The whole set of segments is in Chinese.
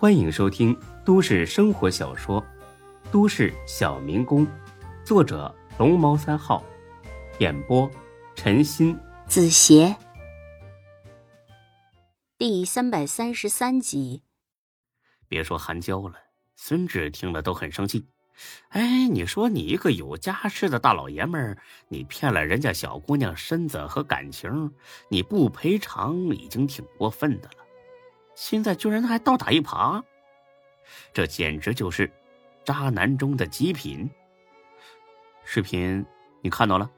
欢迎收听都市生活小说《都市小民工》，作者龙猫三号，演播陈鑫、子邪，第三百三十三集。别说韩娇了，孙志听了都很生气。哎，你说你一个有家室的大老爷们儿，你骗了人家小姑娘身子和感情，你不赔偿已经挺过分的了，现在居然还倒打一耙，这简直就是渣男中的极品。视频你看到了？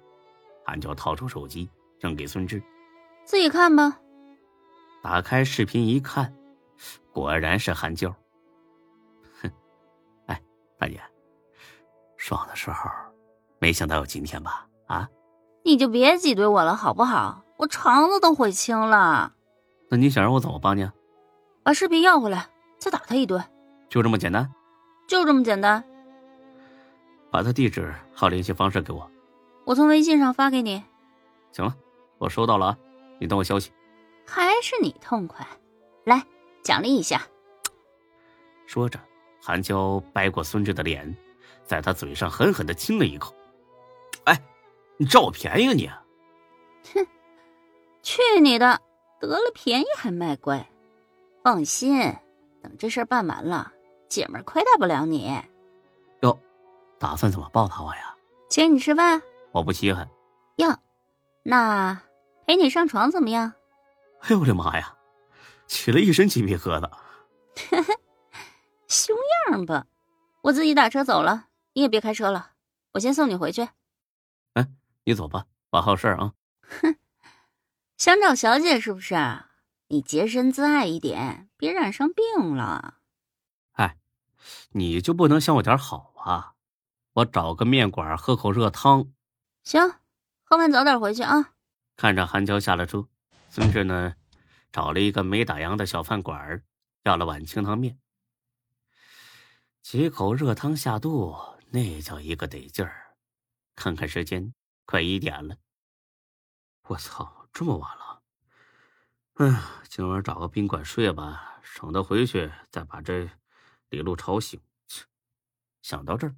韩娇掏出手机扔给孙志，自己看吧。打开视频一看，果然是韩娇。哼，哎，大姐。爽的时候，没想到有今天吧？啊，你就别挤兑我了，好不好？我肠子都悔青了。那你想让我怎么帮你？把视频要回来，再打他一顿。就这么简单？就这么简单。把他地址和联系方式给我，我从微信上发给你。行了，我收到了啊，你等我消息。还是你痛快，来奖励一下。说着，韩娇掰过孙志的脸。在他嘴上狠狠的亲了一口，哎，你占我便宜啊你！哼，去你的！得了便宜还卖乖？放心，等这事办完了，姐们亏待不了你。哟，打算怎么报答我呀？请你吃饭？我不稀罕。哟，那陪你上床怎么样？哎呦我的妈呀，起了一身鸡皮疙瘩。熊样吧，我自己打车走了。你也别开车了，我先送你回去。哎，你走吧，我还有事儿啊。哼，想找小姐是不是？你洁身自爱一点，别染上病了。哎，你就不能想我点好啊？我找个面馆喝口热汤。行，喝完早点回去啊。看着韩娇下了车，孙志呢，找了一个没打烊的小饭馆，要了碗清汤面。几口热汤下肚。那叫一个得劲儿！看看时间，快一点了。我操，这么晚了！哎呀，今晚找个宾馆睡吧，省得回去再把这李璐吵醒。想到这儿，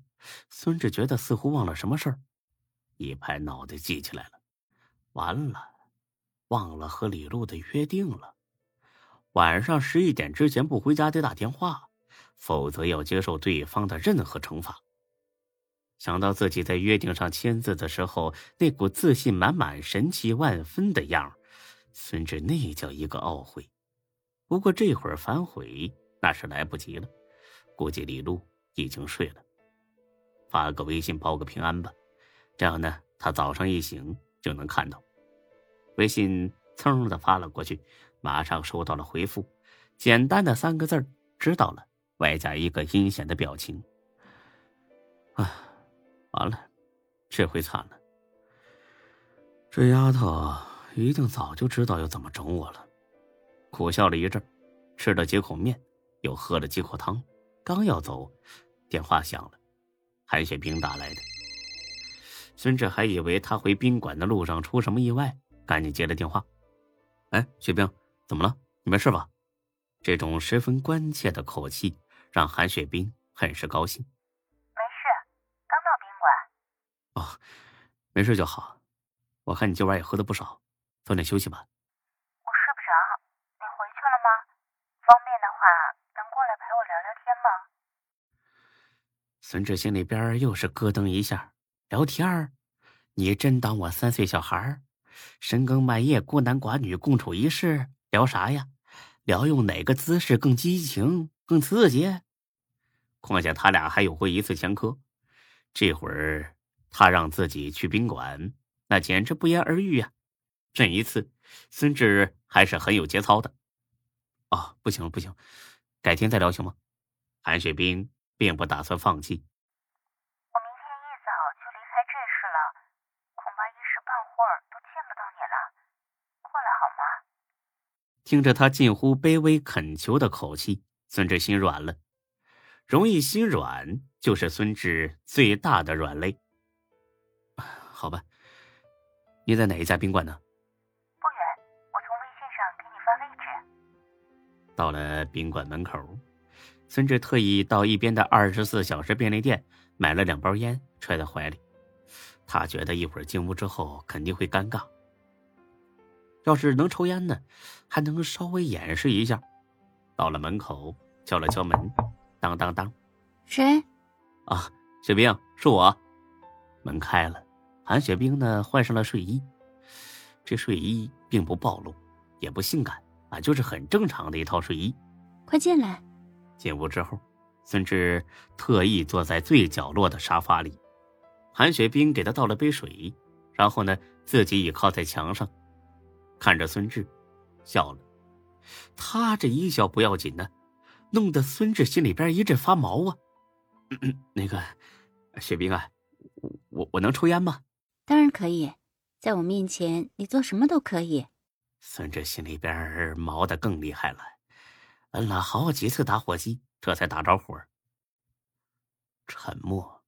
孙志觉得似乎忘了什么事儿，一拍脑袋记起来了。完了，忘了和李璐的约定了。晚上十一点之前不回家得打电话，否则要接受对方的任何惩罚。想到自己在约定上签字的时候那股自信满满、神气万分的样孙志那叫一个懊悔。不过这会儿反悔那是来不及了，估计李璐已经睡了。发个微信报个平安吧，这样呢，他早上一醒就能看到。微信噌的发了过去，马上收到了回复，简单的三个字知道了”，外加一个阴险的表情。啊。完了，这回惨了。这丫头一定早就知道要怎么整我了。苦笑了一阵，吃了几口面，又喝了几口汤，刚要走，电话响了，韩雪冰打来的。孙志还以为他回宾馆的路上出什么意外，赶紧接了电话。哎，雪冰，怎么了？你没事吧？这种十分关切的口气让韩雪冰很是高兴。没事，刚到宾馆哦，没事就好。我看你今晚也喝的不少，早点休息吧。我睡不着，你回去了吗？方便的话，能过来陪我聊聊天吗？孙志心里边又是咯噔一下。聊天你真当我三岁小孩深更半夜孤男寡女共处一室，聊啥呀？聊用哪个姿势更激情、更刺激？况且他俩还有过一次前科，这会儿。他让自己去宾馆，那简直不言而喻呀！这一次，孙志还是很有节操的。哦，不行不行，改天再聊行吗？韩雪冰并不打算放弃。我明天一早就离开这市了，恐怕一时半会儿都见不到你了。过来好吗？听着他近乎卑微恳求的口气，孙志心软了。容易心软，就是孙志最大的软肋。好吧，你在哪一家宾馆呢？到了宾馆门口，孙志特意到一边的二十四小时便利店买了两包烟，揣在怀里。他觉得一会儿进屋之后肯定会尴尬。要是能抽烟呢，还能稍微掩饰一下。到了门口，敲了敲门，当当当，谁？啊，雪冰，是我。门开了，韩雪冰呢换上了睡衣，这睡衣并不暴露，也不性感啊，就是很正常的一套睡衣。快进来。进屋之后，孙志特意坐在最角落的沙发里，韩雪冰给他倒了杯水，然后呢自己倚靠在墙上，看着孙志，笑了。他这一笑不要紧呢，弄得孙志心里边一阵发毛啊。那个，雪冰啊，我我能抽烟吗？当然可以，在我面前你做什么都可以。孙志心里边毛的更厉害了，摁了好几次打火机，这才打着火。沉默，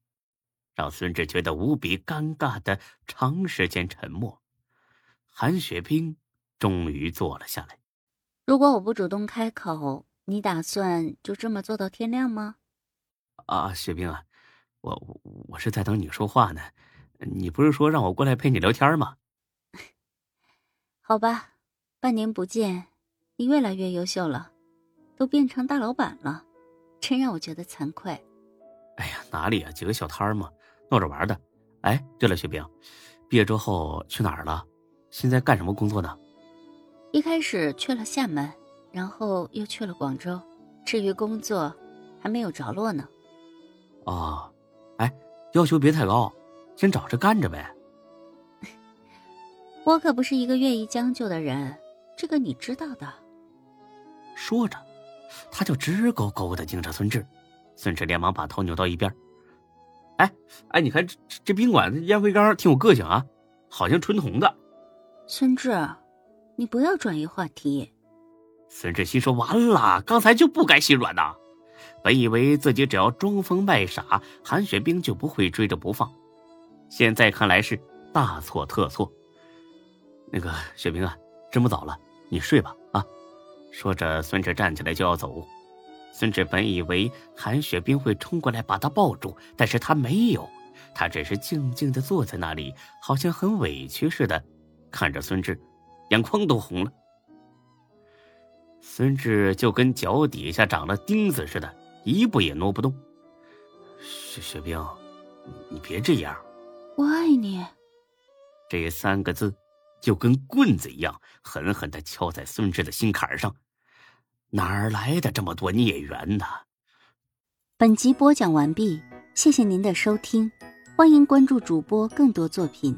让孙志觉得无比尴尬的长时间沉默。韩雪冰终于坐了下来。如果我不主动开口，你打算就这么做到天亮吗？啊，雪冰啊，我我我是在等你说话呢。你不是说让我过来陪你聊天吗？好吧，半年不见，你越来越优秀了，都变成大老板了，真让我觉得惭愧。哎呀，哪里啊，几个小摊儿嘛，闹着玩的。哎，对了，雪冰，毕业之后去哪儿了？现在干什么工作呢？一开始去了厦门，然后又去了广州。至于工作，还没有着落呢。哦，哎，要求别太高，先找着干着呗。我可不是一个愿意将就的人，这个你知道的。说着，他就直勾勾的盯着孙志。孙志连忙把头扭到一边。哎哎，你看这这宾馆的烟灰缸挺有个性啊，好像纯铜的。孙志。你不要转移话题。孙志心说：“完了，刚才就不该心软呐！本以为自己只要装疯卖傻，韩雪冰就不会追着不放，现在看来是大错特错。那个雪冰啊，这么早了，你睡吧啊！”说着，孙志站起来就要走。孙志本以为韩雪冰会冲过来把他抱住，但是他没有，他只是静静的坐在那里，好像很委屈似的，看着孙志。眼眶都红了，孙志就跟脚底下长了钉子似的，一步也挪不动。雪雪冰，你别这样。我爱你。这三个字就跟棍子一样，狠狠的敲在孙志的心坎上。哪儿来的这么多孽缘呢？本集播讲完毕，谢谢您的收听，欢迎关注主播更多作品。